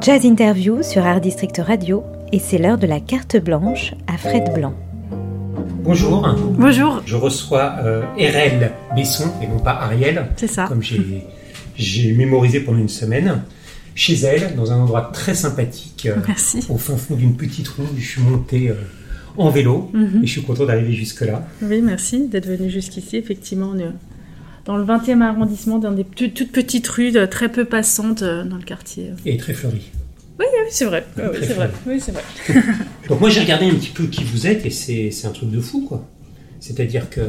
Jazz Interview sur Art District Radio et c'est l'heure de la carte blanche à Fred Blanc. Bonjour. Bonjour, Je reçois euh, RL Besson et non pas Ariel, c'est ça. comme j'ai mémorisé pendant une semaine. Chez elle, dans un endroit très sympathique, euh, Merci. au fin fond d'une petite rue, je suis monté euh, en vélo Mhm. et je suis content d'arriver jusque-là. Oui, merci d'être venu jusqu'ici. Effectivement, on est dans le 20e arrondissement, dans des toutes petites rues euh, très peu passantes euh, dans le quartier. Et très fleuri. Oui, c'est vrai. Oui, c'est vrai. Oui, c'est vrai. Donc moi j'ai regardé un petit peu qui vous êtes et c'est un truc de fou quoi. C'est-à-dire que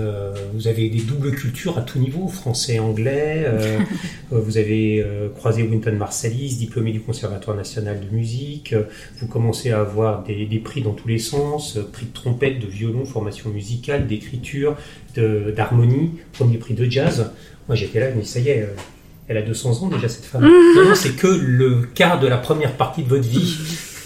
vous avez des doubles cultures à tout niveau, français, anglais. euh, euh, vous avez euh, croisé Wynton Marsalis, diplômé du Conservatoire national de musique. vous commencez à avoir des, des prix dans tous les sens, prix de trompette, de violon, formation musicale, d'écriture, d'harmonie, premier prix de jazz. Moi j'étais là, dis ça y est, elle a 200 ans déjà cette femme. Non, non, c'est que le quart de la première partie de votre vie.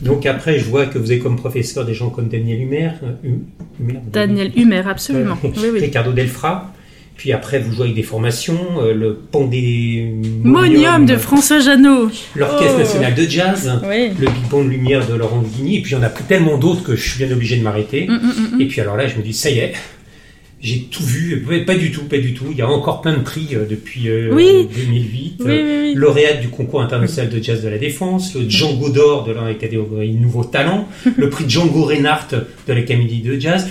Donc après, je vois que vous avez comme professeur des gens comme Daniel Humer, euh, Hum- Humer, Daniel Humer, absolument. euh, Oui, oui. Ricardo Delfra. Puis après, vous jouez avec des formations, euh, le Pandémonium, Monium de François Janot. l'Orchestre Oh. national de jazz, Oui. le Big Band Lumière de Laurent Guigny, et puis il y en a tellement d'autres que je suis bien obligé de m'arrêter. Mm, mm, mm, Et puis alors là, je me dis, ça y est, j'ai tout vu. Pas du tout, pas du tout. Il y a encore plein de prix euh, depuis euh, Oui. 2008. Oui, oui. Lauréate du concours international de jazz de la défense, le Django d'or de la catégorie Nouveau Talent, le prix Django Reinhardt de la Comédie de Jazz,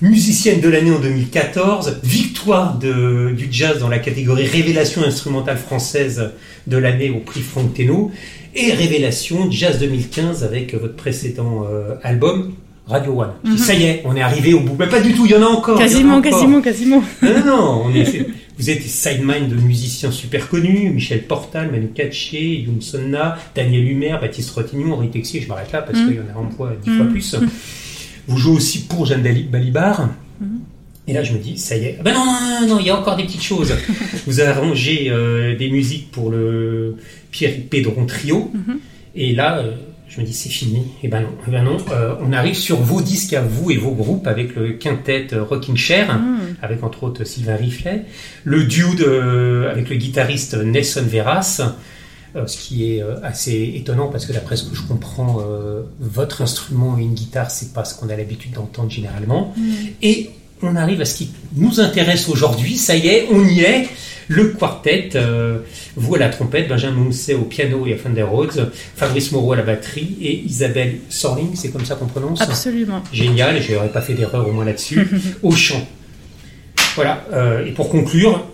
musicienne de l'année en 2014, victoire de- du jazz dans la catégorie Révélation instrumentale française de l'année au prix Franck Teno, et Révélation Jazz 2015 avec votre précédent euh, album Radio One. Dis, Ça y est, on est arrivé au bout. Mais pas du tout, il y en a encore. en a Quasiment, encore. quasiment, quasiment. Non, non, non, on est- vous êtes des sidemine de musiciens super connus, Michel Portal, Manu Katché, Youm Sonna, Daniel Humer, Baptiste Rotignon, Henri Texier, je m'arrête là parce Mm. qu'il y en a un fois dix fois plus. Vous jouez aussi pour Jeanne Dali- Balibar. Et là, je me dis, ça y est. Ah Ben non, non, non, non, il y a encore des petites choses. vous avez arrangé euh, des musiques pour le Pierre Pédron Trio. Mhm. Et là, euh, je me dis, c'est fini. Et ben non, eh ben non. Euh, on arrive sur vos disques à vous et vos groupes avec le quintet euh, Rocking Chair Mm. avec entre autres Sylvain Riflet, le duo de- avec le guitariste Nelson Veras, euh, ce qui est euh, assez étonnant parce que d'après ce que je comprends, euh, votre instrument et une guitare, c'est pas ce qu'on a l'habitude d'entendre généralement. Et on arrive à ce qui nous intéresse aujourd'hui, ça y est, on y est, le quartet, euh, vous à la trompette, Benjamin Mousset au piano et à Thunder Rhodes, Fabrice Moreau à la batterie et Isabelle Sorling, c'est comme ça qu'on prononce Absolument. Génial, je n'aurais pas fait d'erreur au moins là-dessus, au chant. Voilà, euh, et pour conclure,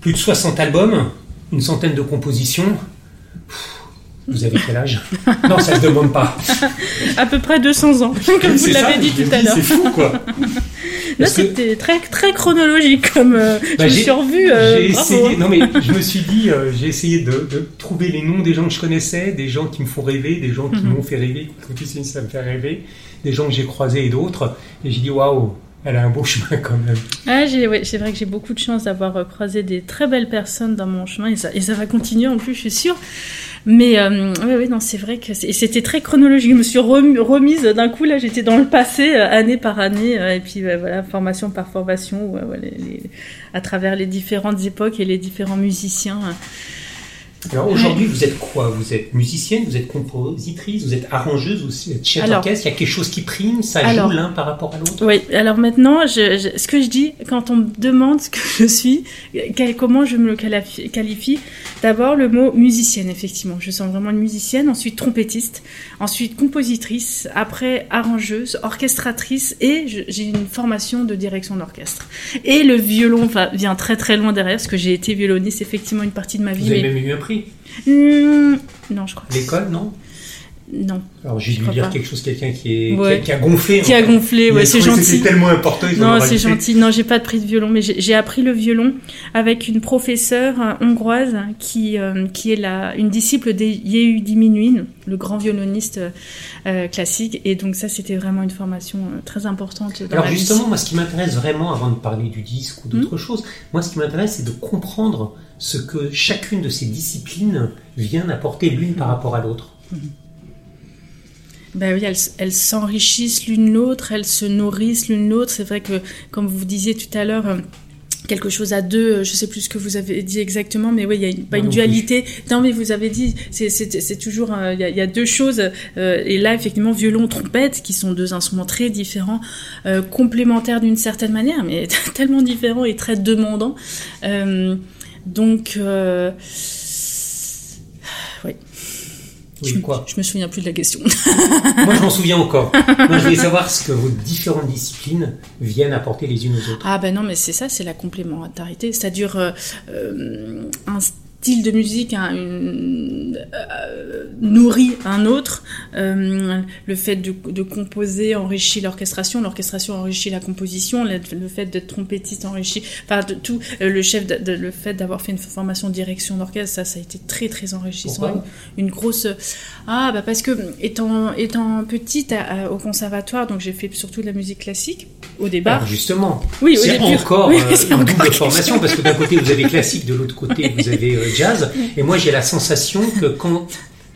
plus de 60 albums, une centaine de compositions. Vous avez quel âge? Non, ça ne se demande pas. À peu près 200 ans, comme vous l'avez dit tout à l'heure. C'est fou, quoi. Là, que- c'était très, très chronologique comme euh, je Bah, j'ai- suis revue. euh, j'ai essayé, non mais je me suis dit, euh, j'ai essayé de, de trouver les noms des gens que je connaissais, des gens qui me font rêver, des gens qui Mhm. m'ont fait rêver, ça me fait rêver, des gens que j'ai croisés et d'autres. Et j'ai dit, waouh, elle a un beau chemin quand même. Ah, ouais, c'est vrai que j'ai beaucoup de chance d'avoir euh, croisé des très belles personnes dans mon chemin et ça, et ça va continuer en plus, je suis sûre. Mais euh, oui, oui, non, c'est vrai que c'était très chronologique. Je me suis rem- remise d'un coup, là, j'étais dans le passé, euh, année par année, euh, et puis euh, voilà, formation par formation, ouais, ouais, les- à travers les différentes époques et les différents musiciens. Alors aujourd'hui, vous êtes quoi? Vous êtes musicienne, vous êtes compositrice, vous êtes arrangeuse, vous êtes chef d'orchestre. Il y a quelque chose qui prime, ça Alors- joue l'un par rapport à l'autre? Oui, alors maintenant, je, je- ce que je dis, quand on me demande ce que je suis, quel- comment je me le qualifie, d'abord le mot musicienne, effectivement. Je sens vraiment une musicienne, ensuite trompettiste, ensuite compositrice, après arrangeuse, orchestratrice, et j'ai une formation de direction d'orchestre. Et le violon vient très très loin derrière, parce que j'ai été violoniste effectivement une partie de ma vie. Vous avez mais- même eu un prix. Hmm, non, je crois. L'école, non? Non. Alors j'ai dû dire pas. quelque chose, quelqu'un qui, est, Ouais. qui, a, qui a gonflé. Qui a gonflé, ouais, c'est gentil. C'était tellement important. Non, c'est gentil. Non, j'ai pas de prix de violon, mais j'ai appris le violon avec une professeure euh, hongroise qui, euh, qui est la, une disciple de Yehudi Menuhin, le grand violoniste euh, classique. Et donc ça, c'était vraiment une formation très importante dans Alors justement, moi, ce qui m'intéresse vraiment, avant de parler du disque ou Hmm. d'autres choses, moi, ce qui m'intéresse, c'est de comprendre ce que chacune de ces disciplines vient apporter l'une par rapport à l'autre. Ben oui, elles, elles s'enrichissent l'une l'autre, elles se nourrissent l'une l'autre. C'est vrai que, comme vous disiez tout à l'heure, euh, quelque chose à deux, euh, je sais plus ce que vous avez dit exactement, mais oui, il y a une, pas Moi une dualité. Non, mais vous avez dit, c'est- toujours, euh, il y, a, il y a deux choses. euh, et là, effectivement, violon, trompette, qui sont deux instruments très différents, euh, complémentaires d'une certaine manière, mais tellement différents et très demandants. Donc. Oui, je, quoi je me souviens plus de la question. Moi, je m'en souviens encore. Moi, je voulais savoir ce que vos différentes disciplines viennent apporter les unes aux autres. Ah ben non, mais c'est ça, c'est la complémentarité. Ça dure euh, euh, un style de musique une, euh, nourrit un autre. Euh, le fait de, de composer enrichit l'orchestration, l'orchestration enrichit la composition, le, le fait d'être trompettiste enrichit, enfin de tout. euh, le chef, de, le fait d'avoir fait une formation de direction d'orchestre, ça, ça a été très très enrichissant. Une, une grosse. Ah bah parce que étant étant petite à- à- au conservatoire, donc j'ai fait surtout de la musique classique au départ. Alors justement, Oui, c'est encore Oui, euh, une encore double quelque formation parce que d'un côté vous avez classique, de l'autre côté vous avez euh, jazz. Et moi j'ai la sensation que quand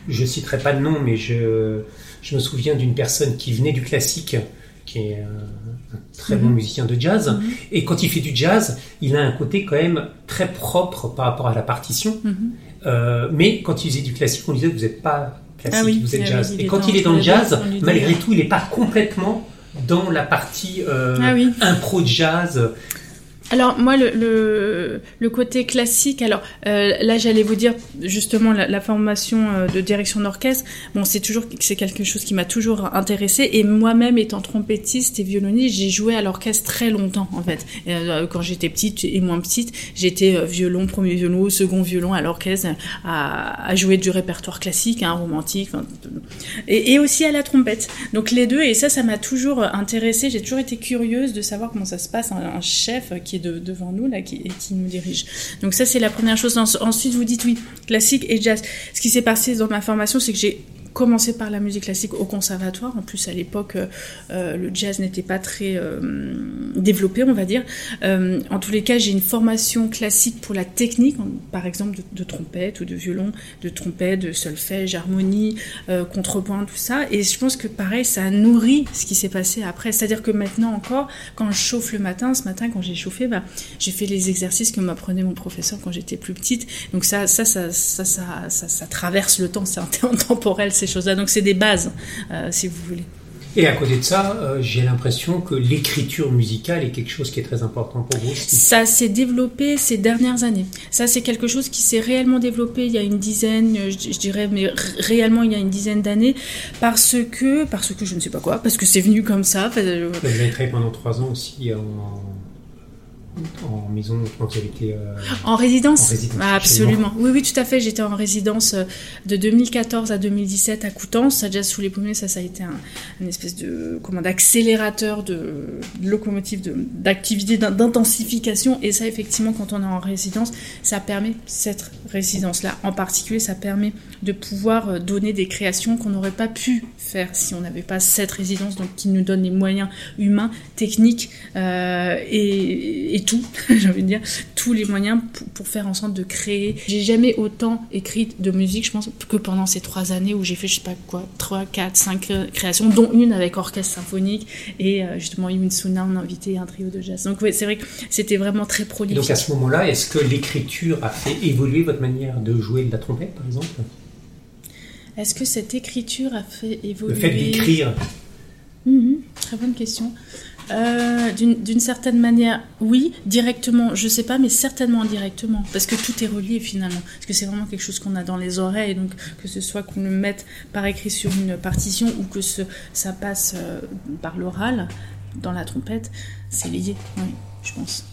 je citerai pas de nom, mais je je me souviens d'une personne qui venait du classique, qui est un, très bon Mhm. musicien de jazz, Mhm. et quand il fait du jazz, il a un côté quand même très propre par rapport à la partition. Mhm. Euh, mais quand il faisait du classique, on disait vous n'êtes pas classique, Ah oui, vous êtes ah jazz. et quand il est dans le jazz, malgré tout, il n'est pas complètement dans la partie euh, Ah oui. impro jazz. Alors moi le, le, côté classique, alors euh, là j'allais vous dire justement la, formation euh, de direction d'orchestre, bon c'est toujours c'est quelque chose qui m'a toujours intéressé et moi-même étant trompettiste et violoniste, j'ai joué à l'orchestre très longtemps en fait. Euh, quand j'étais petite et moins petite, j'étais violon, premier violon, second violon à l'orchestre à, jouer du répertoire classique, hein, romantique, et, aussi à la trompette. Donc les deux, et ça, ça m'a toujours intéressé. J'ai toujours été curieuse de savoir comment ça se passe, un, un chef qui de- devant nous là, qui, et qui nous dirige. Donc ça, c'est la première chose. En- Ensuite, vous dites oui, classique et jazz. Ce qui s'est passé dans ma formation, c'est que j'ai commencé par la musique classique au conservatoire. En plus, à l'époque, euh, euh, le jazz n'était pas très euh, développé, on va dire. En tous les cas, j'ai une formation classique pour la technique, par exemple de, trompette ou de violon, de trompette, de solfège, harmonie, contrepoint, tout ça. Et je pense que pareil, ça nourrit ce qui s'est passé après. C'est-à-dire que maintenant encore, quand je chauffe le matin, ce matin quand j'ai chauffé, bah, j'ai fait les exercices que m'apprenait mon professeur quand j'étais plus petite. Donc ça, ça, ça, ça, ça, ça, ça traverse le temps, c'est intemporel ces choses-là. Donc c'est des bases, euh, si vous voulez. Et à côté de ça, euh, j'ai l'impression que l'écriture musicale est quelque chose qui est très important pour vous. aussi. Ça s'est développé ces dernières années. Ça, c'est quelque chose qui s'est réellement développé il y a une dizaine, euh, je, je dirais, mais réellement il y a une dizaine d'années, parce que, parce que je ne sais pas quoi, parce que c'est venu comme ça. Vous avez travaillé pendant trois ans aussi en, en maison quand vous avez été. euh, En résidence, En résidence, Ah, Absolument. Oui, oui, tout à fait. J'étais en résidence euh, de 2014 à 2017 à Coutances. Ça, Jazz sous les pommiers, ça, ça a été un, une espèce de comment d'accélérateur de, de locomotive de- d'activité, d'in- d'intensification. Et ça, effectivement, quand on est en résidence, ça permet cette résidence-là en particulier, ça permet de pouvoir euh, donner des créations qu'on n'aurait pas pu faire si on n'avait pas cette résidence, donc qui nous donne les moyens humains, techniques euh, et, et tout, j'ai envie de dire, tous les moyens pour, pour faire en sorte de créer. J'ai jamais autant écrit de musique, je pense, que pendant ces trois années où j'ai fait, je sais pas quoi, trois, quatre, cinq cré- créations, dont une avec orchestre symphonique et euh, justement Yun Suna, on a invité un trio de jazz. Donc ouais, c'est vrai que c'était vraiment très prolifique. donc à ce moment-là, est-ce que l'écriture a fait évoluer votre manière de jouer de la trompette, par exemple? Est-ce que cette écriture a fait évoluer Le fait d'écrire, Mhm, Très bonne question. Euh, D'une certaine manière, oui, directement, je sais pas, mais certainement indirectement, parce que tout est relié finalement, parce que c'est vraiment quelque chose qu'on a dans les oreilles, donc que ce soit qu'on le mette par écrit sur une partition ou que ce, ça passe euh, par l'oral, dans la trompette, c'est lié, oui, je pense.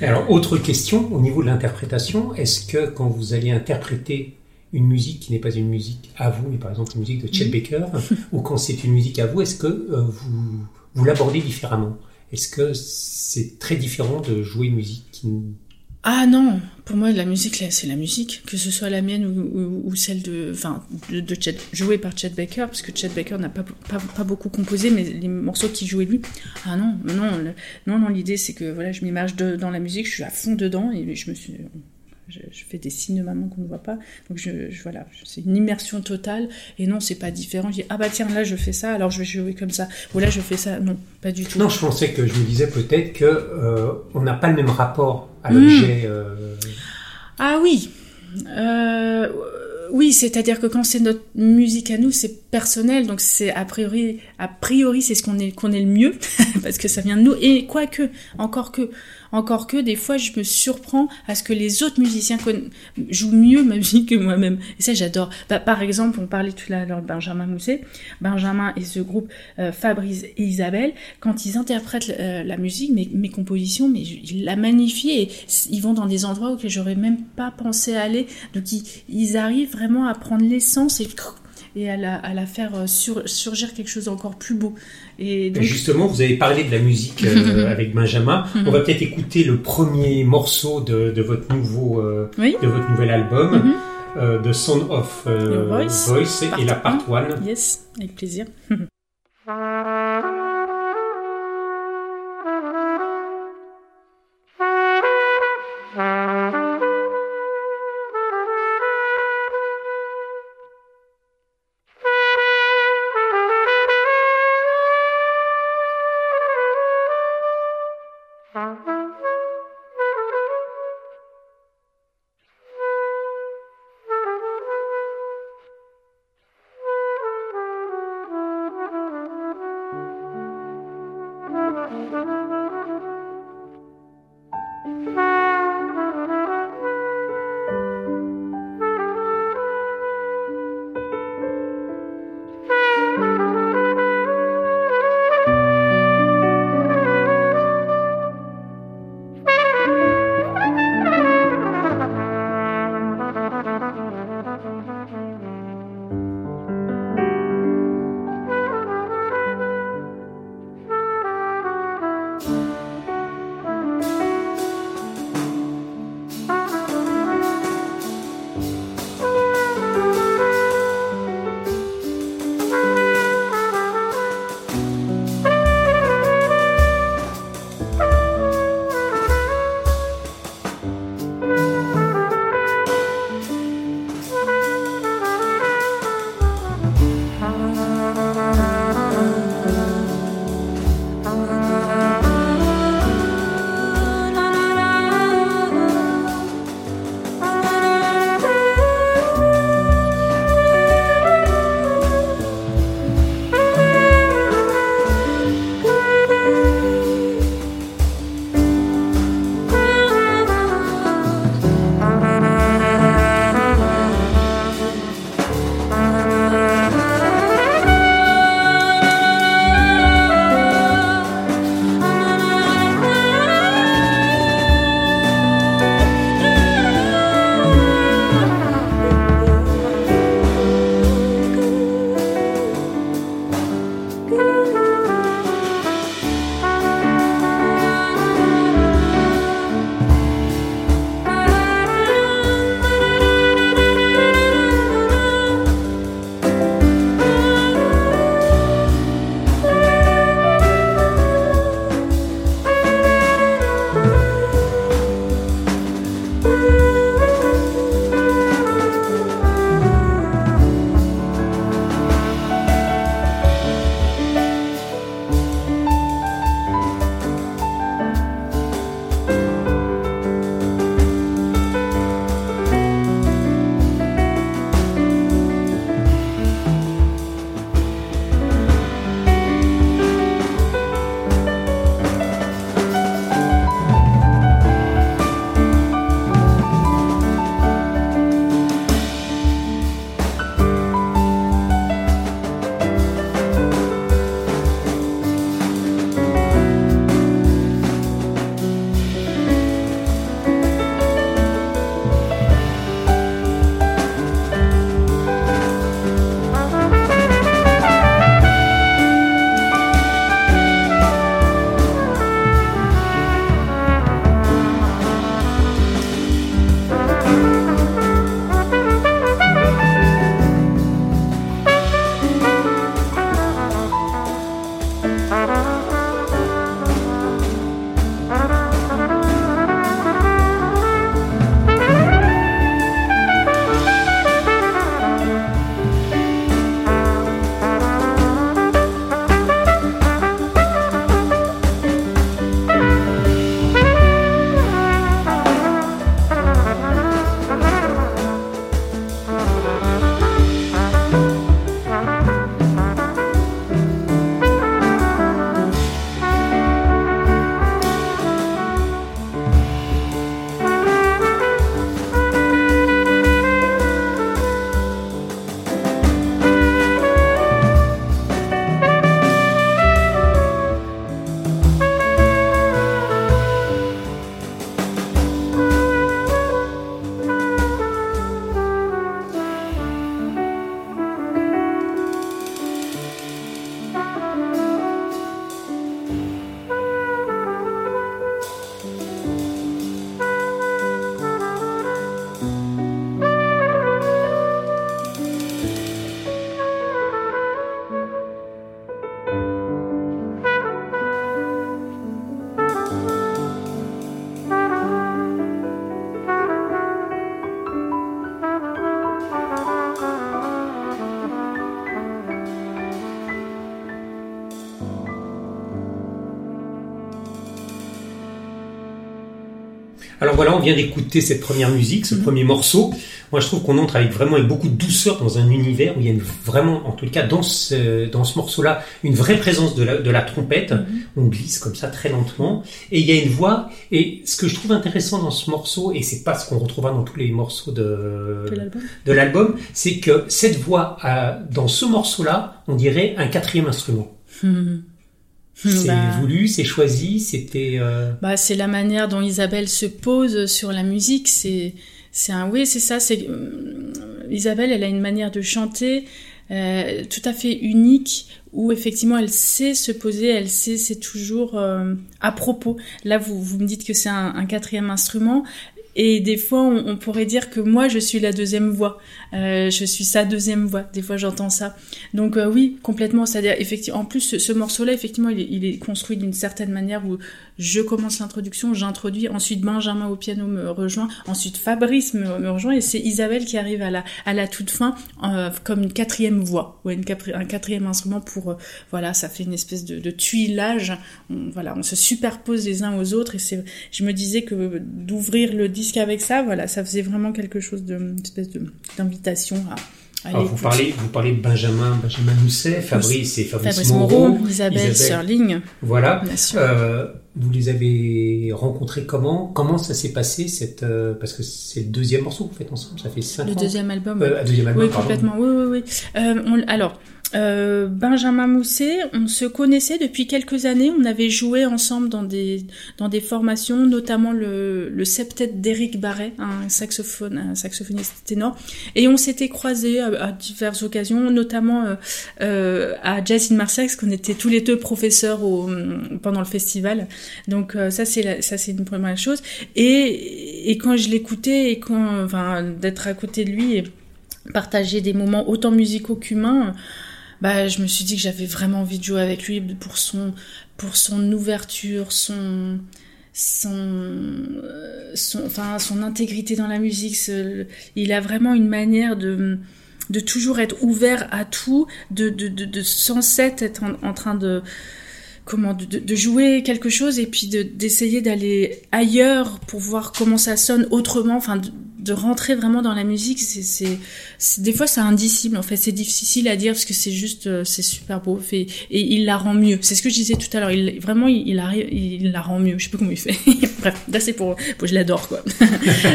Alors, autre question au niveau de l'interprétation, est-ce que quand vous allez interpréter une musique qui n'est pas une musique à vous, mais par exemple une musique de Chet Baker, ou quand c'est une musique à vous, est-ce que euh, vous, vous l'abordez différemment. Est-ce que c'est très différent de jouer une musique qui... Ah non, pour moi la musique c'est la musique, que ce soit la mienne ou, celle de, enfin, de, Chet, jouée par Chet Baker, parce que Chet Baker n'a pas, pas, beaucoup composé, mais les morceaux qu'il jouait lui, ah non, non, non, non, l'idée c'est que voilà, je m'immerge dans la musique, je suis à fond dedans et je me suis, je, je fais des signes de maman qu'on ne voit pas, donc je, je- voilà, c'est une immersion totale et non, c'est pas différent. Je dis ah bah tiens là je fais ça, alors je vais jouer comme ça, ou là je fais ça, non, pas du tout. Non, je pensais que je me disais peut-être que euh, on n'a pas le même rapport à Mm. l'objet. euh, Ah oui, Euh, oui, c'est-à-dire que quand c'est notre musique à nous, c'est personnel, donc c'est a priori, a priori, c'est ce qu'on est, qu'on est le mieux, parce que ça vient de nous. Et quoique, encore que, encore que, des fois, je me surprends à ce que les autres musiciens jouent mieux ma musique que moi-même. Et ça, j'adore. Bah, par exemple, on parlait tout à l'heure de Benjamin Mousset. Benjamin et ce groupe euh, Fabrice et Isabelle, quand ils interprètent euh, la musique, mes, mes compositions, mais ils la magnifient et ils vont dans des endroits auxquels j'aurais même pas pensé aller. Donc ils, ils arrivent vraiment à prendre l'essence et, et à, la, à la faire euh, sur- surgir quelque chose d'encore plus beau. Et donc, Justement, vous avez parlé de la musique euh, avec Benjamin. On va peut-être écouter le premier morceau de, de votre nouveau, euh, oui, de votre nouvel album, Mhm. euh, The Sound of Voice, et la part 1. yes, avec plaisir. Alors voilà, on vient d'écouter cette première musique, ce premier morceau. Moi, je trouve qu'on entre avec vraiment avec beaucoup de douceur dans un univers où il y a une, vraiment, en tout cas, dans ce, dans ce morceau-là, une vraie présence de la, de la trompette. On glisse comme ça très lentement. Et il y a une voix. Et ce que je trouve intéressant dans ce morceau, et c'est pas ce qu'on retrouvera dans tous les morceaux de, De l'album. c'est que cette voix, a- dans ce morceau-là, on dirait un quatrième instrument. C'est Bah, voulu, c'est choisi, c'était... euh, bah, c'est la manière dont Isabelle se pose sur la musique. C'est, c'est un, oui, c'est ça. C'est euh, Isabelle, elle a une manière de chanter euh, tout à fait unique où effectivement elle sait se poser, elle sait, c'est toujours euh, à propos. Là, vous, vous me dites que c'est un, un quatrième instrument. Et des fois, on, pourrait dire que moi, je suis la deuxième voix. Euh, je suis sa deuxième voix. Des fois, j'entends ça. Donc euh, oui, complètement. C'est-à-dire, effectivement, en plus, ce, ce morceau-là, effectivement, il est, il est construit d'une certaine manière où je commence l'introduction, j'introduis, ensuite Benjamin au piano me rejoint, ensuite Fabrice me, rejoint, et c'est Isabelle qui arrive à la, à la toute fin euh, comme une quatrième voix, ouais, une un quatrième instrument pour, euh, voilà, ça fait une espèce de, de tuilage. On, voilà, on se superpose les uns aux autres, et c'est, je me disais que d'ouvrir le disque avec ça, voilà, ça faisait vraiment quelque chose de, une espèce d'invitation à alors, vous parlez, vous parlez de Benjamin, Benjamin Mousset, Fabrice et Fabrice, Fabrice Moreau. Moreau, Isabelle, Serling, Voilà. Euh, vous les avez rencontrés comment? Comment ça s'est passé cette euh, parce que c'est le deuxième morceau que vous faites ensemble, ça fait cinq le ans. deuxième album. Euh, deuxième album, Oui, pardon. complètement. Oui, oui, oui. Euh, on- alors, euh, Benjamin Mousset, on se connaissait depuis quelques années. On avait joué ensemble dans des dans des formations, notamment le, le septet d'Éric Barret, un saxophone, un saxophoniste ténor. Et on s'était croisés à, diverses occasions, notamment euh, euh, à Jazz in Marseille, parce qu'on était tous les deux professeurs au, pendant le festival. Donc euh, ça c'est ça c'est une première chose. Et et quand je l'écoutais et quand enfin d'être à côté de lui et partager des moments autant musicaux qu'humains, bah, je me suis dit que j'avais vraiment envie de jouer avec lui pour son, pour son ouverture, son, son, euh, son, enfin, son intégrité dans la musique. il a vraiment une manière de, de toujours être ouvert à tout, de, de, de, de sans cesse être en train de, comment, de, de- jouer quelque chose et puis de, d'essayer d'aller ailleurs pour voir comment ça sonne autrement, enfin, de, de rentrer vraiment dans la musique, c'est, des fois c'est indicible en fait, c'est difficile à dire parce que c'est juste, euh, c'est super beau fait et il la rend mieux. C'est ce que je disais tout à l'heure, il, vraiment il, il arrive, il la rend mieux. Je sais pas comment il fait. Bref, là c'est pour, pour- je l'adore quoi.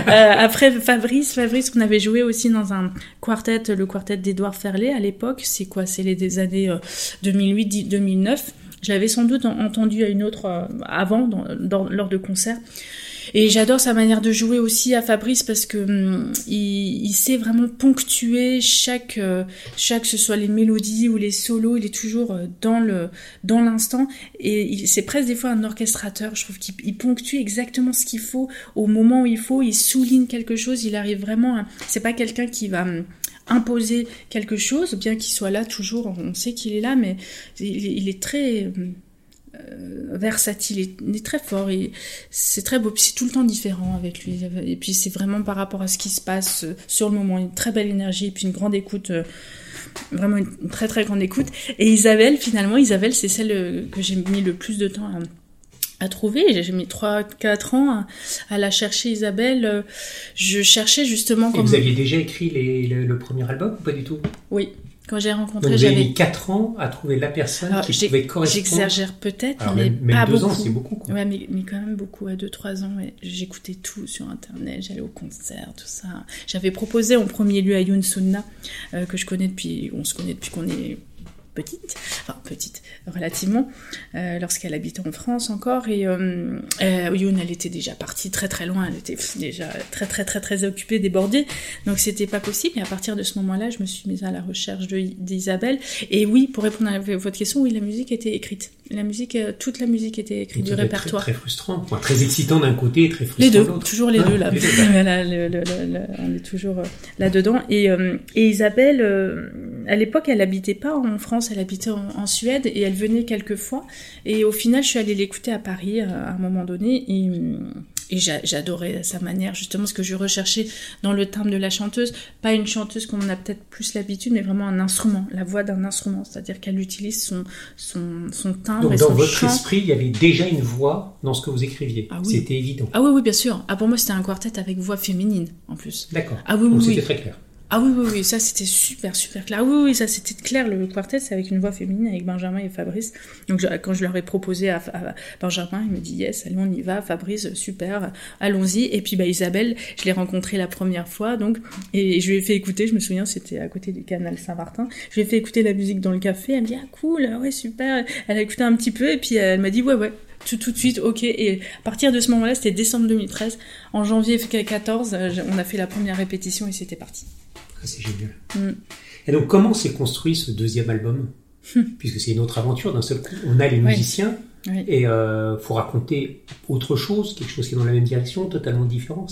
Euh, après Fabrice, Fabrice qu'on avait joué aussi dans un quartet, le quartet d'Edouard Ferlet à l'époque. C'est quoi? C'est les des années euh, 2008-2009. Je l'avais sans doute en- entendu à une autre euh, avant, lors de concerts. Et j'adore sa manière de jouer aussi à Fabrice parce que hum, il, sait vraiment ponctuer chaque, euh, chaque, que ce soit les mélodies ou les solos, il est toujours euh, dans le, dans l'instant. Et c'est presque des fois un orchestrateur. Je trouve qu'il il ponctue exactement ce qu'il faut au moment où il faut. Il souligne quelque chose. Il arrive vraiment. C'est pas quelqu'un qui va hum, imposer quelque chose, bien qu'il soit là toujours. On sait qu'il est là, mais il, est très euh, versatile, il est, très fort, c'est très beau, puis c'est tout le temps différent avec lui, et puis c'est vraiment par rapport à ce qui se passe euh, sur le moment, une très belle énergie, et puis une grande écoute, euh, vraiment une, très très grande écoute. Et Isabelle, finalement, Isabelle, c'est celle que j'ai mis le plus de temps à, à trouver, j'ai mis 3-4 ans à, à la chercher, Isabelle, je cherchais justement Et comme... vous aviez déjà écrit les- le, le premier album ou pas du tout? Oui, quand j'ai rencontré, j'avais... mis 4 ans à trouver la personne Alors, qui pouvait correspondre. J'exagère peut-être, mais même, même pas deux ans, beaucoup. c'est beaucoup. Quoi. Ouais, mais, mais quand même beaucoup, à 2-3 ans, ouais. j'écoutais tout sur Internet, j'allais au concert, tout ça. J'avais proposé en premier lieu à Yoon Sunna, euh, que je connais depuis, on se connaît depuis qu'on est petite, enfin petite, relativement, euh, lorsqu'elle habitait en France encore, et euh, euh, elle était déjà partie très très loin, elle était déjà très très très très occupée, débordée, donc c'était pas possible, et à partir de ce moment-là, je me suis mise à la recherche d'Isabelle, et oui, pour répondre à votre question, oui, la musique était écrite. La musique, euh, toute la musique était écrite du répertoire. Très, très frustrant. Enfin, très excitant d'un côté et très frustrant Les deux, toujours les Ah, deux là. les deux, Voilà, le- le- le- le- on est toujours euh, là-dedans. Et, euh, et Isabelle, euh, à l'époque, elle habitait pas en France, elle habitait en, en Suède et elle venait quelques fois. Et au final, je suis allée l'écouter à Paris euh, à un moment donné. Et, et j'a- j'adorais sa manière, justement, ce que je recherchais dans le timbre de la chanteuse. Pas une chanteuse comme on a peut-être plus l'habitude, mais vraiment un instrument, la voix d'un instrument. C'est-à-dire qu'elle utilise son, son, son timbre Donc et dans son votre chant. esprit, il y avait déjà une voix dans ce que vous écriviez. Ah oui. C'était évident. Ah oui, oui, bien sûr. Ah, pour moi, c'était un quartet avec voix féminine, en plus. D'accord. Ah oui, oui, Donc oui. c'était très clair. Ah oui, oui, oui, ça c'était super, super clair. Ah Oui, oui, ça c'était clair. Le quartet, c'est avec une voix féminine, avec Benjamin et Fabrice. Donc quand je leur ai proposé à, Benjamin, il me dit yes, allez, on y va. Fabrice, super, allons-y. Et puis bah, Isabelle, je l'ai rencontrée la première fois, donc et je lui ai fait écouter. Je me souviens, c'était à côté du canal Saint-Martin. Je lui ai fait écouter la musique dans le café. Elle me dit ah cool, ouais super. Elle a écouté un petit peu et puis elle m'a dit ouais ouais. Tout, tout de suite, ok. Et à partir de ce moment-là, c'était décembre 2013. En janvier 2014, euh, on a fait la première répétition et c'était parti. Ça, c'est génial. Mm. Et donc, comment s'est construit ce deuxième album Puisque c'est une autre aventure d'un seul coup. On a les musiciens Oui. et euh, faut raconter autre chose, quelque chose qui est dans la même direction, totalement différent.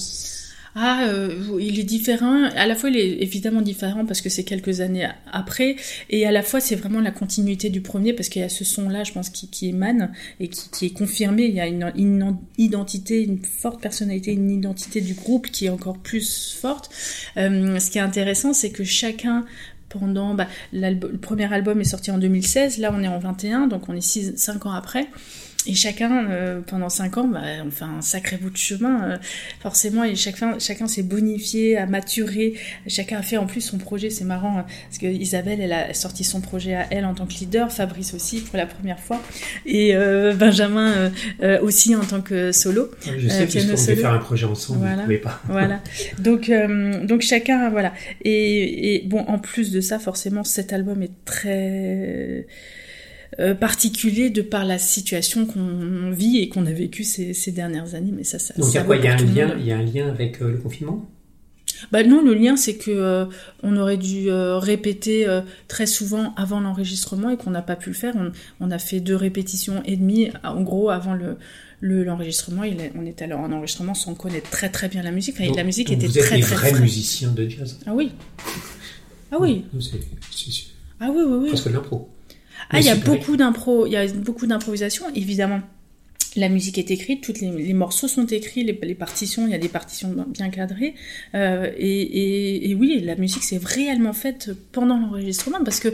Ah, euh, il est différent. À la fois, il est évidemment différent parce que c'est quelques années après, et à la fois, c'est vraiment la continuité du premier parce qu'il y a ce son-là, je pense, qui, émane et qui, est confirmé. Il y a une, identité, une forte personnalité, une identité du groupe qui est encore plus forte. Euh, ce qui est intéressant, c'est que chacun pendant bah, le premier album est sorti en 2016, là on est en 21, donc on est 5 ans après. Et chacun, euh, pendant 5 ans, bah, on fait un sacré bout de chemin, euh, forcément, et chacun, chacun s'est bonifié, a maturé, chacun a fait en plus son projet, c'est marrant, hein, parce que Isabelle, elle a sorti son projet à elle en tant que leader, Fabrice aussi pour la première fois, et euh, Benjamin euh, euh, aussi en tant que solo. Je sais Euh, puisqu'on piano devait faire un projet ensemble, Voilà. pouvez pas. Voilà. Donc, euh, donc chacun, voilà. Et, et bon, en plus de ça, forcément, cet album est très euh, particulier de par la situation qu'on vit et qu'on a vécu ces, ces dernières années. Mais ça, ça. Donc y ça Il y le il y a un lien avec euh, le confinement? Bah non, le lien, c'est que euh, on aurait dû euh, répéter euh, très souvent avant l'enregistrement et qu'on n'a pas pu le faire. On, on a fait deux répétitions et demie, en gros, avant le le- l'enregistrement. Est- on était alors en enregistrement sans connaître très très bien la musique. Enfin, Donc- la musique était vous êtes très des très vrais fraîche. musiciens de jazz. Ah oui. Ah oui. C'est- c'est- c'est Ah oui, oui, oui. presque de l'impro. Ah, il y a beaucoup d'impro, il y a beaucoup d'improvisation, évidemment. La musique est écrite, toutes les, les morceaux sont écrits, les, les partitions, il y a des partitions bien- bien cadrées. Euh, et, et, et oui, la musique s'est réellement faite pendant l'enregistrement parce que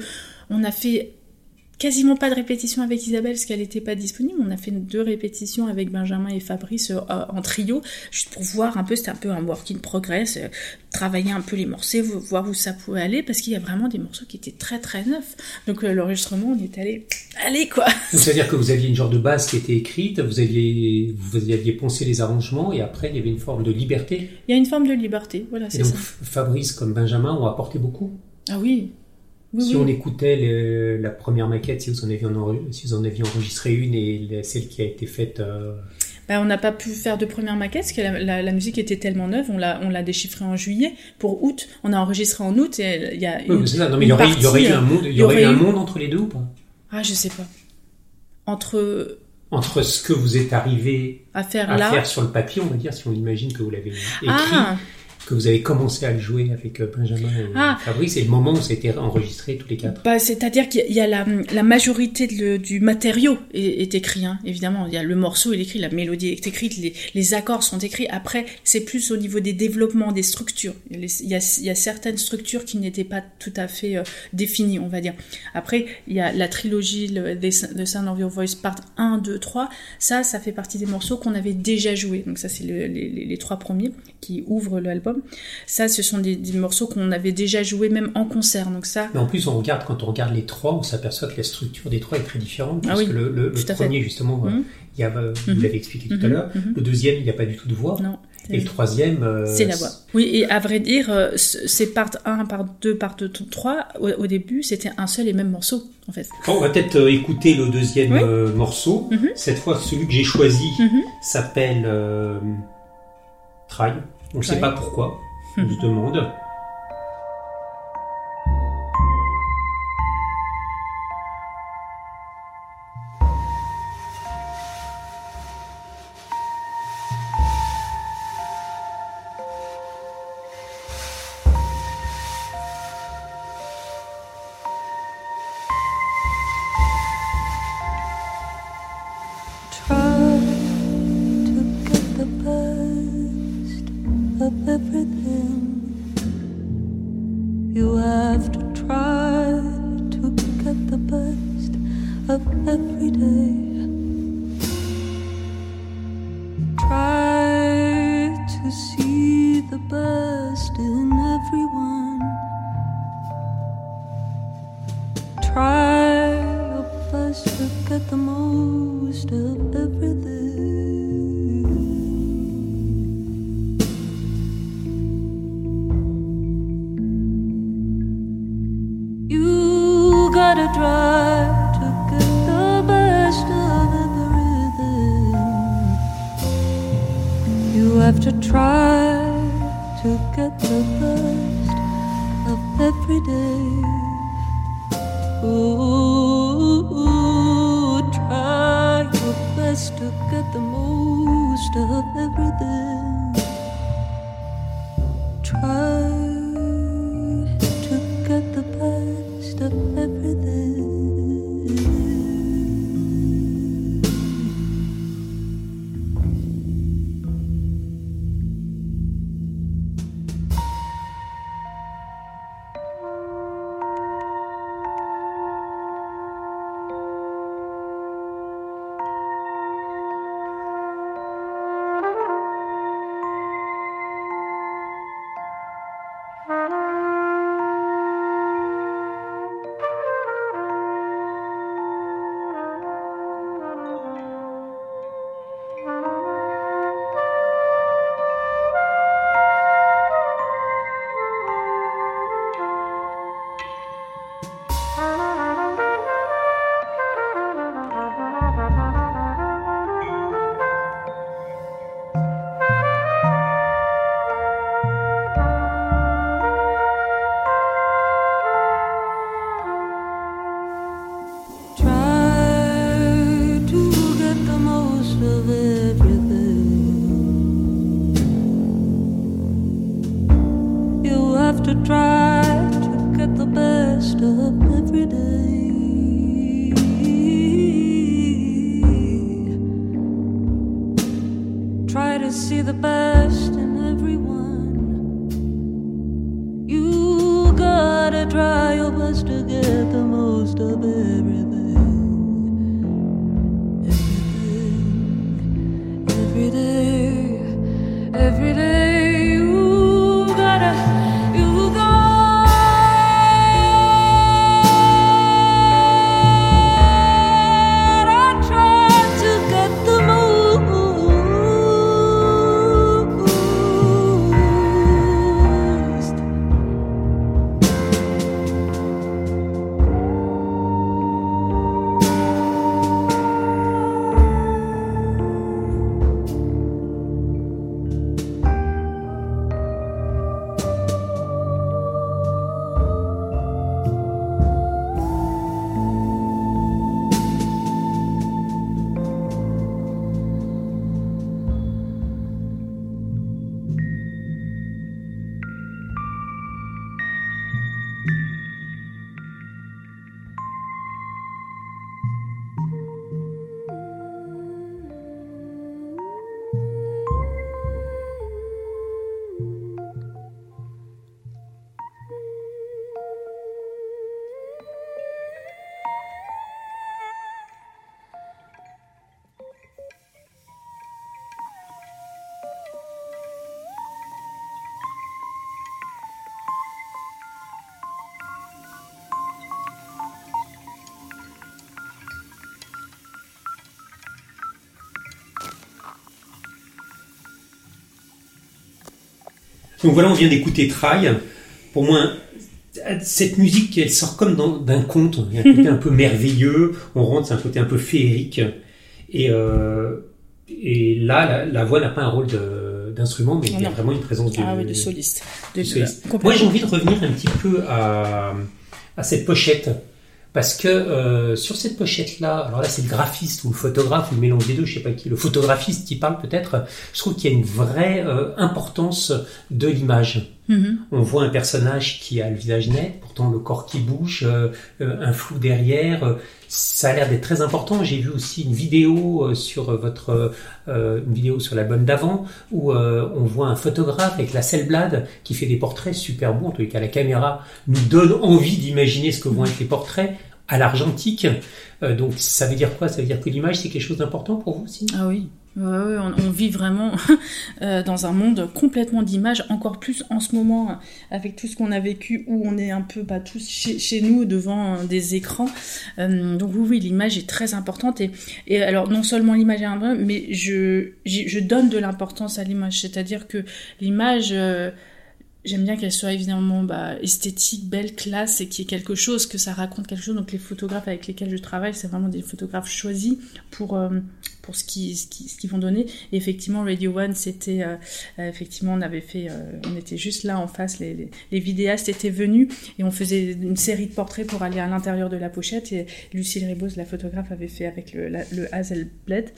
on a fait quasiment pas de répétition avec Isabelle parce qu'elle n'était pas disponible. On a fait deux répétitions avec Benjamin et Fabrice euh, en trio, juste pour voir un peu, c'était un peu un work in progress, euh, travailler un peu les morceaux, vo- voir où ça pouvait aller, parce qu'il y a vraiment des morceaux qui étaient très très neufs. Donc euh, l'enregistrement, on est allé, allez quoi Donc, C'est-à-dire que vous aviez une genre de base qui était écrite, vous aviez, vous aviez poncé les arrangements et après il y avait une forme de liberté. Il y a une forme de liberté, voilà, Et c'est donc ça. F- Fabrice comme Benjamin ont apporté beaucoup? Ah oui, oui, si oui. on écoutait le- la première maquette, si vous en aviez, en- si vous en aviez enregistré une et celle qui a été faite, euh, Bah, on n'a pas pu faire de première maquette parce que la, la- la musique était tellement neuve. On l'a, on l'a déchiffrée en juillet. Pour août, on a enregistré en août et il y a une, ça. Non, mais il y aurait, il y aurait eu un monde, il y aurait eu un monde entre les deux ou pas? Ah, je sais pas. Entre Entre ce que vous êtes arrivé à faire à là. faire sur le papier, on va dire, si on imagine que vous l'avez écrit, ah, que vous avez commencé à le jouer avec euh, Benjamin et Ah. Fabrice, et le moment où été enregistré tous les quatre. bah, c'est-à-dire qu'il y a- la, la majorité de du matériau est, est écrit, hein, évidemment. Il y a le morceau, il est écrit, la mélodie est écrite, les, les accords sont écrits. Après, c'est plus au niveau des développements, des structures. Il y a, il y certaines structures qui n'étaient pas tout à fait euh, définies, on va dire. Après, il y a la trilogie le, The The Sound of Your Voice Part 1, 2, 3. Ça, ça fait partie des morceaux qu'on avait déjà joués. Donc ça, c'est le- les, les- les trois premiers qui ouvrent l'album. Ça, ce sont des, des morceaux qu'on avait déjà joués même en concert. Donc ça, Mais en plus, on regarde, quand on regarde les trois, on s'aperçoit que la structure des trois est très différente. Ah parce oui, que le, le- le tout à fait. premier, justement, euh, Mhm. il y a, euh, Mhm. vous l'avez expliqué tout à Mhm, l'heure. mhm. Le deuxième, il n'y a pas du tout de voix. non. Et le troisième, euh, C'est la voix. Oui, et à vrai dire, c'est part 1, part 2, part 2, 3. Au, au début, c'était un seul et même morceau, en fait. Bon, on va peut-être euh, écouter le deuxième Oui. euh, morceau. Mhm. Cette fois, celui que j'ai choisi Mhm. s'appelle Try. On ne sait pas pourquoi. On se demande. The best Donc voilà, on vient d'écouter Try. Pour moi, cette musique, elle sort comme d'un conte. Il y a un côté un peu merveilleux. On rentre, c'est un côté un peu féerique. Et, euh, et là, la, la voix n'a pas un rôle d'instrument, mais il y a vraiment une présence de, Ah oui, de soliste. De- de soliste. complètement. Moi, j'ai envie de revenir un petit peu à, à cette pochette. Parce que euh, sur cette pochette-là, alors là c'est le graphiste ou le photographe ou le mélange des deux, je sais pas qui, le photographiste qui parle peut-être, je trouve qu'il y a une vraie euh, importance de l'image. Mhm. On voit un personnage qui a le visage net, pourtant le corps qui bouge, euh, euh, un flou derrière. euh, ça a l'air d'être très important. J'ai vu aussi une vidéo euh, sur votre euh, une vidéo sur l'album d'avant où euh, on voit un photographe avec la Selblad qui fait des portraits super beaux. En tous les cas, la caméra nous donne envie d'imaginer ce que vont être les portraits à l'argentique. Euh, donc ça veut dire quoi? Ça veut dire que l'image c'est quelque chose d'important pour vous aussi Ah oui. On, vit vraiment euh, dans un monde complètement d'images, encore plus en ce moment avec tout ce qu'on a vécu où on est un peu bah, tous chez, nous devant euh, des écrans. Euh, donc oui, l'image est très importante et, alors non seulement l'image est importante, mais je, donne de l'importance à l'image, c'est-à-dire que l'image J'aime bien qu'elle soit évidemment bah, esthétique, belle, classe et qu'il y ait quelque chose, que ça raconte quelque chose. Donc les photographes avec lesquels je travaille, c'est vraiment des photographes choisis pour, pour ce qu'ils ce qu'ils vont donner. Et effectivement, Radio One, c'était... euh, euh, effectivement, on avait fait... euh, on était juste là en face, les, les, les vidéastes étaient venus et on faisait une série de portraits pour aller à l'intérieur de la pochette. Et Lucille Ribos, la photographe, avait fait avec le, la- le Hazelblad.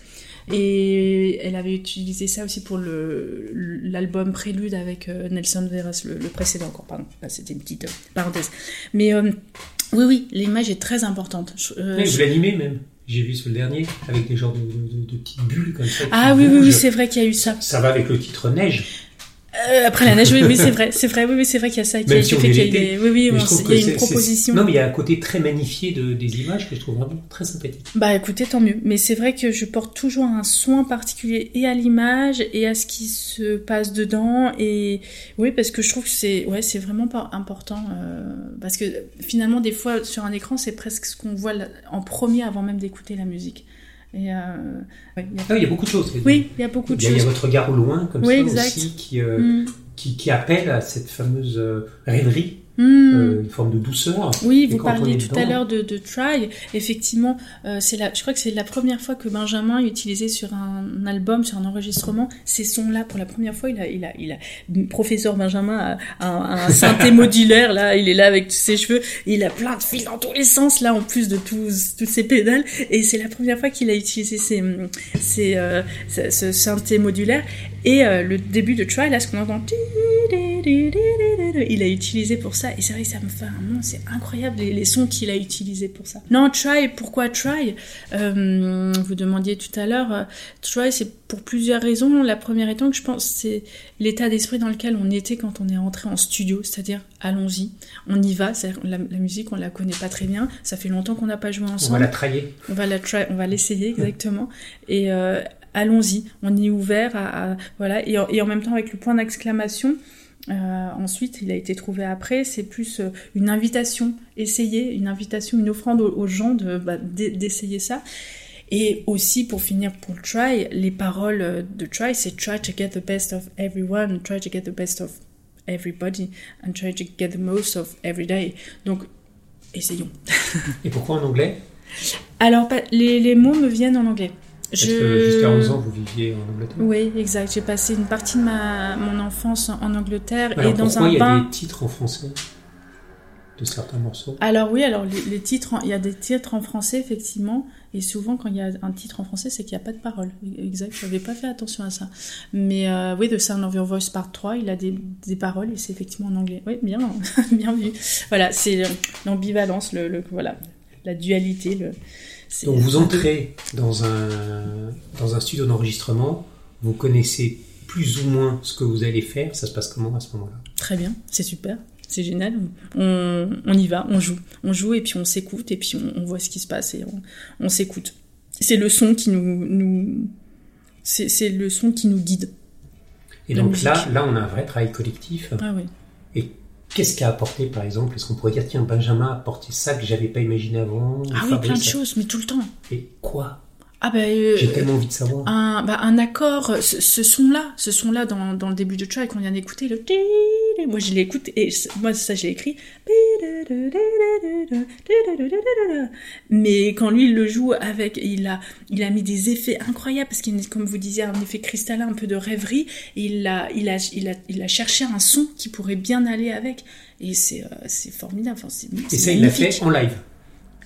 Et elle avait utilisé ça aussi pour l'album Prélude avec euh, Nelson Veras, le, le précédent encore, pardon. C'était une petite parenthèse. Mais oui, oui, l'image est très importante. Je- Oui, Vous l'animez même. J'ai vu sur le dernier avec des genres de, de- de- petites bulles comme ça. Ah oui, oui, oui, c'est vrai qu'il y a eu ça. Ça va avec le titre Neige. Euh, après la neige, oui, oui c'est vrai, c'est vrai, oui, oui, c'est vrai qu'il y a ça qui, fait qu'il y a des- oui, oui, on- il y a une proposition. Non, mais il y a un côté très magnifié de, des images que je trouve vraiment très sympathique. Bah écoutez, tant mieux. Mais c'est vrai que je porte toujours un soin particulier et à l'image et à ce qui se passe dedans. Et oui, parce que je trouve que c'est ouais, c'est vraiment pas important. euh, parce que finalement, des fois, sur un écran, c'est presque ce qu'on voit en premier avant même d'écouter la musique. Et euh, ouais, il y a- Ah, il y a beaucoup de choses. Oui, il y a beaucoup de a, il y a choses. votre regard au loin, comme Oui, ça exact. aussi, qui, euh, Mm. qui, qui appelle à cette fameuse euh, rêverie, Mm. euh, une forme de douceur. Oui, vous parliez tout dedans- à l'heure de, de Try. Effectivement, euh, c'est la, je crois que c'est la première fois que Benjamin utilisait sur un album, sur un enregistrement, ces sons-là. Pour la première fois, il a, il a, il a, professeur Benjamin a un, un synthé modulaire, là, il est là avec tous ses cheveux, il a plein de fils dans tous les sens, là, en plus de tous, toutes ses pédales. Et c'est la première fois qu'il a utilisé ces, ces, euh, ce, ce synthé modulaire. Et euh, le début de Try, là, ce qu'on entend, il a utilisé pour ça. Et c'est vrai que ça me fait un nom, c'est incroyable les, les sons qu'il a utilisés pour ça. Non, Try, pourquoi Try? Euh, Vous demandiez tout à l'heure. euh, Try, c'est pour plusieurs raisons. La première étant que je pense, c'est l'état d'esprit dans lequel on était quand on est rentré en studio, c'est-à-dire allons-y, on y va. La, la musique, on la connaît pas très bien. Ça fait longtemps qu'on n'a pas joué On ensemble. va la trailler. On va la try, on va l'essayer exactement. Et euh, allons-y, on y est ouvert à, à- voilà. Et en, et en même temps avec le point d'exclamation. Euh, ensuite, il a été trouvé après. C'est plus euh, une invitation, essayer, une invitation, une offrande aux, aux gens de bah, d'e- d'essayer ça. Et aussi, pour finir pour Try, les paroles euh, de Try, c'est Try to get the best of everyone, try to get the best of everybody, and try to get the most of every day. Donc, essayons. Et pourquoi en anglais? Alors, les, les mots me viennent en anglais. Parce que jusqu'à 11 ans, vous viviez en Angleterre? Oui, exact. J'ai passé une partie de ma, mon enfance en Angleterre Alors et dans pourquoi un il y a bain. des titres en français? De certains morceaux? Alors oui, alors les, les titres, en- il y a des titres en français effectivement, et souvent quand il y a un titre en français, c'est qu'il n'y a pas de parole. Exact, je n'avais pas fait attention à ça. Mais euh, oui, The Sound of Your Voice Part 3, il a des, des paroles et c'est effectivement en anglais. Oui, bien, bien vu. Voilà, c'est l'ambivalence, le, le- voilà, la dualité. Le, Donc vous entrez dans un, dans un studio d'enregistrement, vous connaissez plus ou moins ce que vous allez faire, ça se passe comment à ce moment-là? Très bien, c'est super, c'est génial. On, on y va, on joue. On joue et puis on s'écoute et puis on, on voit ce qui se passe et on, on s'écoute. C'est le son qui nous. nous c'est c'est le son qui nous guide. Et donc là, là, on a un vrai travail collectif. Ah oui. Et qu'est-ce qu'a apporté, par exemple Est-ce qu'on pourrait dire, tiens, Benjamin a apporté ça que j'avais pas imaginé avant Ah oui, plein de choses, mais tout le temps. Et quoi? Ah ben. euh, J'ai tellement envie de savoir. un, bah, un accord, ce, ce son-là, ce son-là dans, dans le début de track qu'on vient d'écouter, le moi je l'écoute et moi ça j'ai écrit. Mais quand lui il le joue avec, il a, il a mis des effets incroyables parce qu'il comme vous disiez, un effet cristallin, un peu de rêverie. Et il a, il a, il a, il a cherché un son qui pourrait bien aller avec. Et c'est, euh, c'est formidable. Enfin, c'est, Et ça, il l'a fait en live.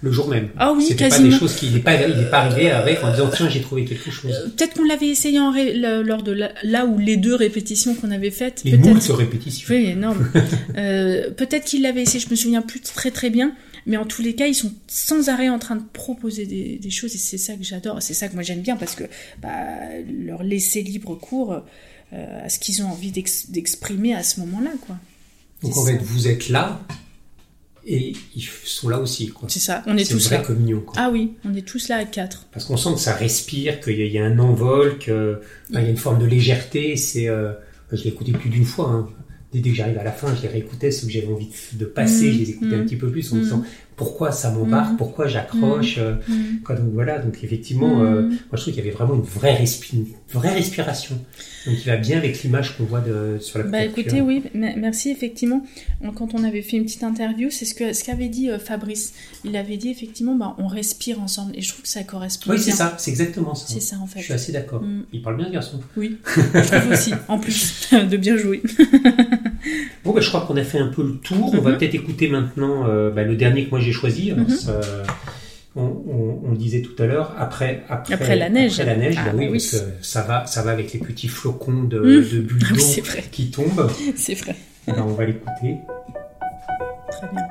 Le jour même. Ah oui, C'était pas des choses qu'il n'est pas, il est pas arrivé avec en disant tiens j'ai trouvé quelque chose. Euh, Peut-être qu'on l'avait essayé en ré- lors de la- là où les deux répétitions qu'on avait faites. Les peut-être- répétitions. Oui, énorme. Euh, Peut-être qu'il l'avait essayé, je me souviens plus très très bien, mais en tous les cas, ils sont sans arrêt en train de proposer des, des choses et c'est ça que j'adore, c'est ça que moi j'aime bien parce que bah, leur laisser libre cours euh, à ce qu'ils ont envie d'ex- d'exprimer à ce moment-là, quoi. Donc C'est en fait ça. vous êtes là et ils sont là aussi quoi. C'est ça, on est tous une vraie là. communion quoi. Ah oui, on est tous là à quatre. Parce qu'on sent que ça respire, qu'il y, a- un envol, qu'il y a une forme de légèreté. C'est, euh, je l'ai écouté plus d'une fois. hein. Dès, que j'arrive à la fin, je les réécoutais, ceux que j'avais envie de, passer, Mhm. je les écoutais un petit peu plus en Mhm. disant pourquoi ça m'embarque, Mhm. pourquoi j'accroche. euh, Mm. quoi. donc voilà, donc effectivement, euh, moi je trouve qu'il y avait vraiment une vraie, respi- une vraie respiration. Donc il va bien avec l'image qu'on voit de, sur la Bah écoutez, oui, me- merci effectivement. Quand on avait fait une petite interview, c'est ce que ce qu'avait dit euh, Fabrice. Il avait dit effectivement, bah, on respire ensemble et je trouve que ça correspond. Oui, c'est ça, c'est exactement ça. C'est ça en fait. Je suis assez d'accord. Mm. Il parle bien, garçon. Oui, je trouve aussi. En plus de bien jouer. Bon, bah, je crois qu'on a fait un peu le tour. On va Mhm. peut-être écouter maintenant euh, bah, le dernier que moi j'ai choisi. Alors, Mhm. ça, on, on- disait tout à l'heure, après, après, Après la neige. après la neige, Ah, bah oui, ça va, ça va avec les petits flocons de, Mhm. de bulles Ah d'eau vrai. qui tombent. C'est vrai. Alors, on va l'écouter. Très bien.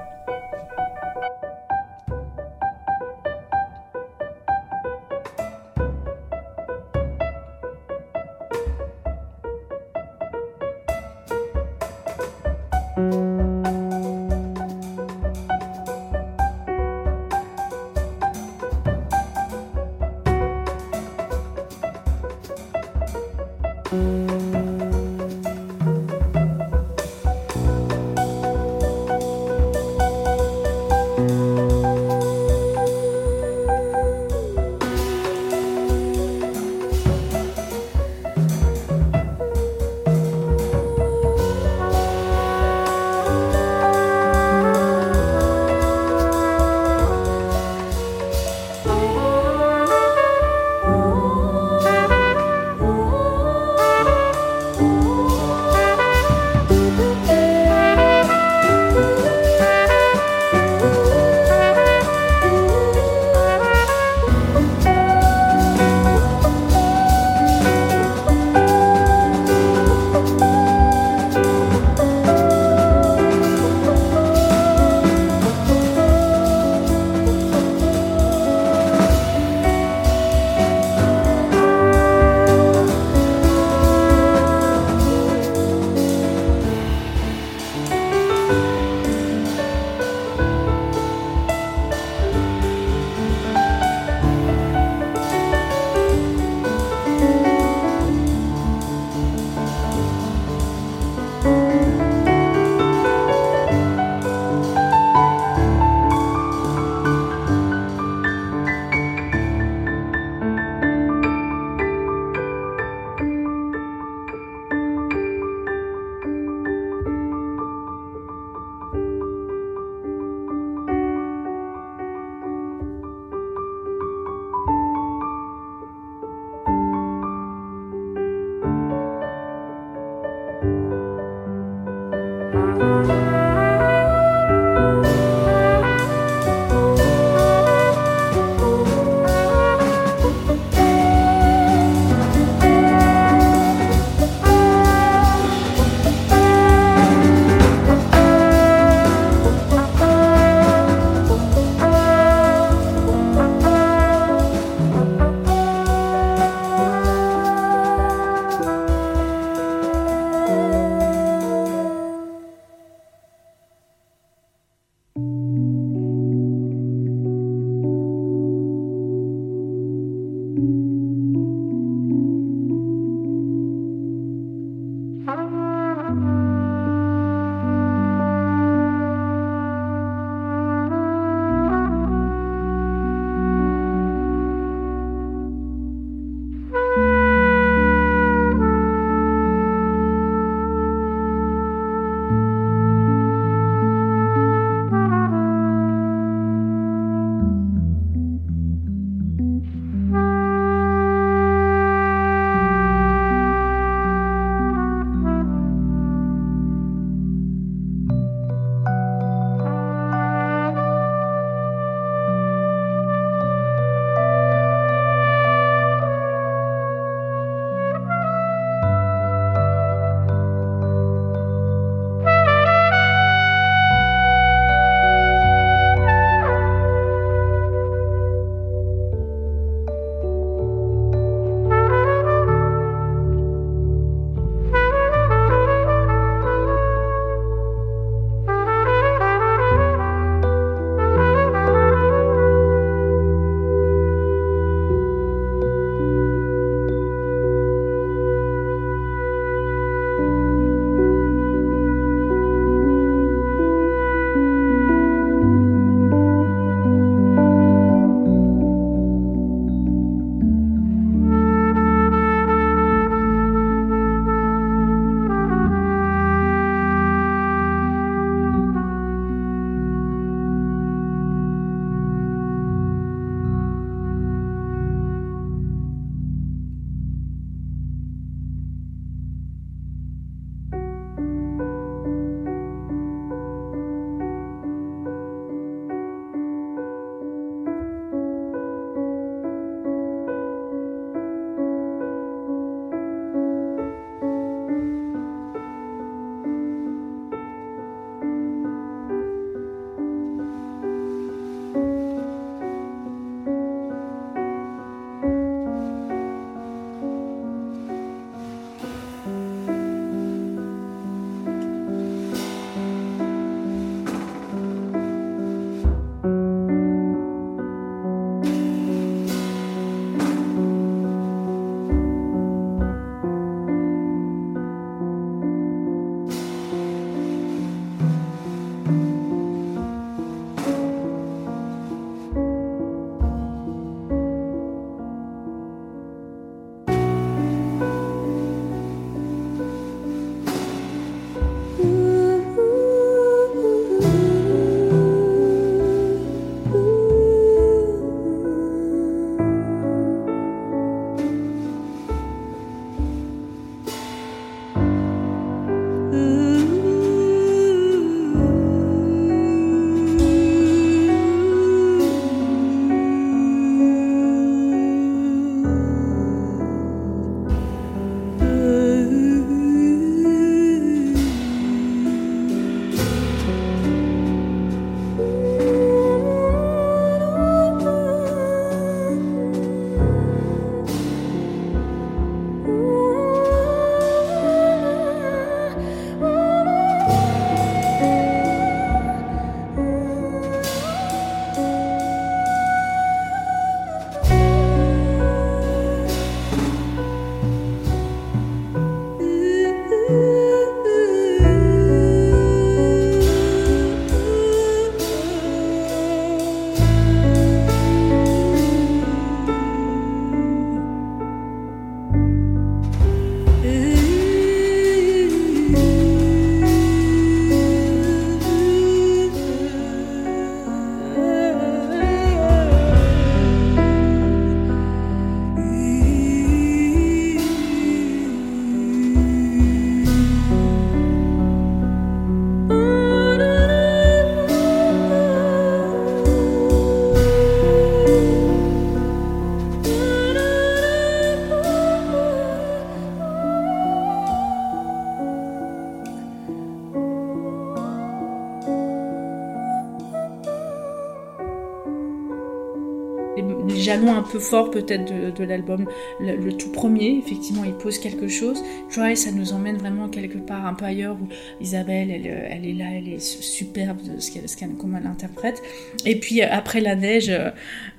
Un peu forts peut-être de, de l'album. Le, le tout premier, effectivement, il pose quelque chose. Try, ça nous emmène vraiment quelque part un peu ailleurs où Isabelle, elle, elle est là, elle est superbe de ce qu'elle, ce qu'elle, comment elle interprète. Et puis après la neige,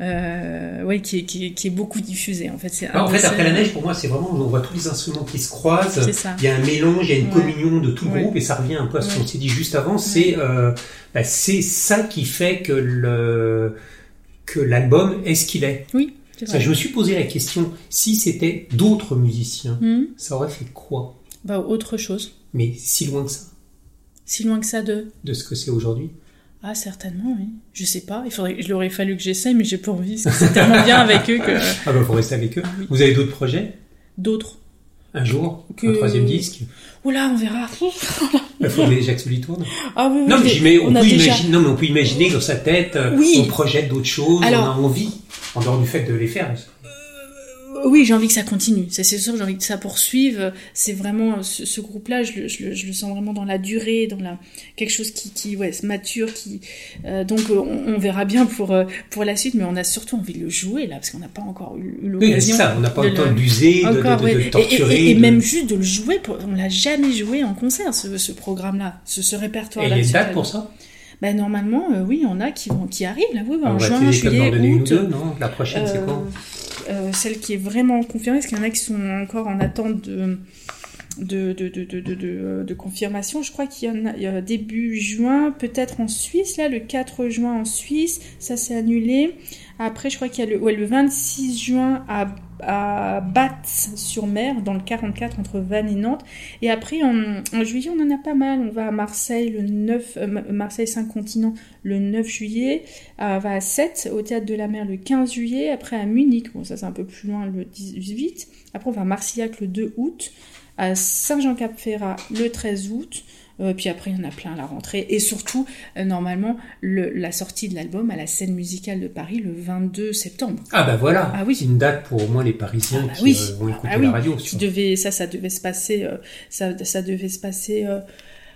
euh, ouais, qui est, qui, qui est beaucoup diffusée en fait. C'est Ah, en fait, après la neige, pour moi, c'est vraiment, on voit tous les instruments qui se croisent. Il y a un mélange, il y a une Ouais. communion de tout le Ouais. groupe, et ça revient un peu à ce qu'on s'est dit juste avant. C'est euh, bah, c'est ça qui fait que le que l'album est ce qu'il est. Oui, vrai. je me suis posé la question si c'était d'autres musiciens, Hmm. ça aurait fait quoi? Bah, autre chose. Mais si loin que ça Si loin que ça de. de ce que c'est aujourd'hui. Ah, certainement, oui. Je sais pas. Il faudrait, il aurait fallu que j'essaye, mais j'ai pas envie. C'est tellement bien avec eux que. Ah bah faut rester avec eux. Oui. Vous avez d'autres projets? D'autres. Un jour Que- Un troisième disque Oula, on verra. Il faut que Jacques Sully tourne. Ah oui, oui. Non mais, on, peut déjà- imaginer, non, mais on peut imaginer que dans sa tête, Oui. on projette d'autres choses, Alors- on a envie, en dehors du fait de les faire. Oui, j'ai envie que ça continue. C'est sûr, j'ai envie que ça poursuive. C'est vraiment ce, ce groupe-là, je, le- je, le- je le sens vraiment dans la durée, dans la quelque chose qui, qui ouais, se mature, qui euh, donc euh, on, on verra bien pour euh, pour la suite, mais on a surtout envie de le jouer là, parce qu'on n'a pas encore eu, Oui, l'occasion. c'est ça, on n'a pas eu le temps le- de de, Et- et- torturer. Et, même juste de le jouer, pour- on l'a jamais joué en concert, ce, ce programme-là, ce, ce Et répertoire-là. il y a une date pour ça? Ben normalement, euh, oui, il y en a qui vont, qui arrivent là, oui, On en juin, juillet, une ou août. deux, non? La prochaine, c'est Euh, quand? euh, celle qui est vraiment confirmée, parce qu'il y en a qui sont encore en attente de, de, de, confirmation. Je crois qu'il y en a, début juin, peut-être en Suisse, là, le 4 juin en Suisse, ça s'est annulé. Après, je crois qu'il y a le, ouais, le 26 juin à, à Batz-sur-Mer, dans le 44, entre Vannes et Nantes. Et après, en, en juillet, on en a pas mal. On va à Marseille le 9, euh, Ma- Marseille 5 continents le 9 juillet. Euh, on va à 7 au Théâtre de la Mer le 15 juillet. Après à Munich, bon ça c'est un peu plus loin le 18. Après on va à Marcillac le 2 août. À Saint-Jean-Cap-Ferrat le 13 août. Euh, puis après, il y en a plein à la rentrée. Et surtout, euh, normalement, le- la sortie de l'album à la scène musicale de Paris le 22 septembre. Ah bah voilà, Ah oui. c'est une date pour au moins les Parisiens Ah bah qui oui. euh, vont écouter Ah oui. la radio. Qui devait, ça, ça devait se passer, ça, ça devait se passer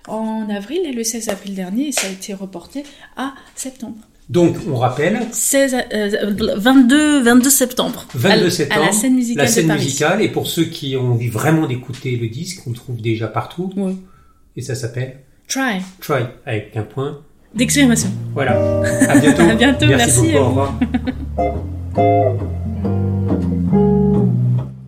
en avril, le 16 avril dernier, et ça a été reporté à septembre. Donc on rappelle, 16, euh, 22, 22 septembre. 22 à, septembre, À la scène musicale la scène de Paris. musicale, et pour ceux qui ont envie vraiment d'écouter le disque, on le trouve déjà partout, et ça s'appelle Try. Try, avec un point. D'exclamation. Voilà, à bientôt. À bientôt, merci beaucoup, au revoir.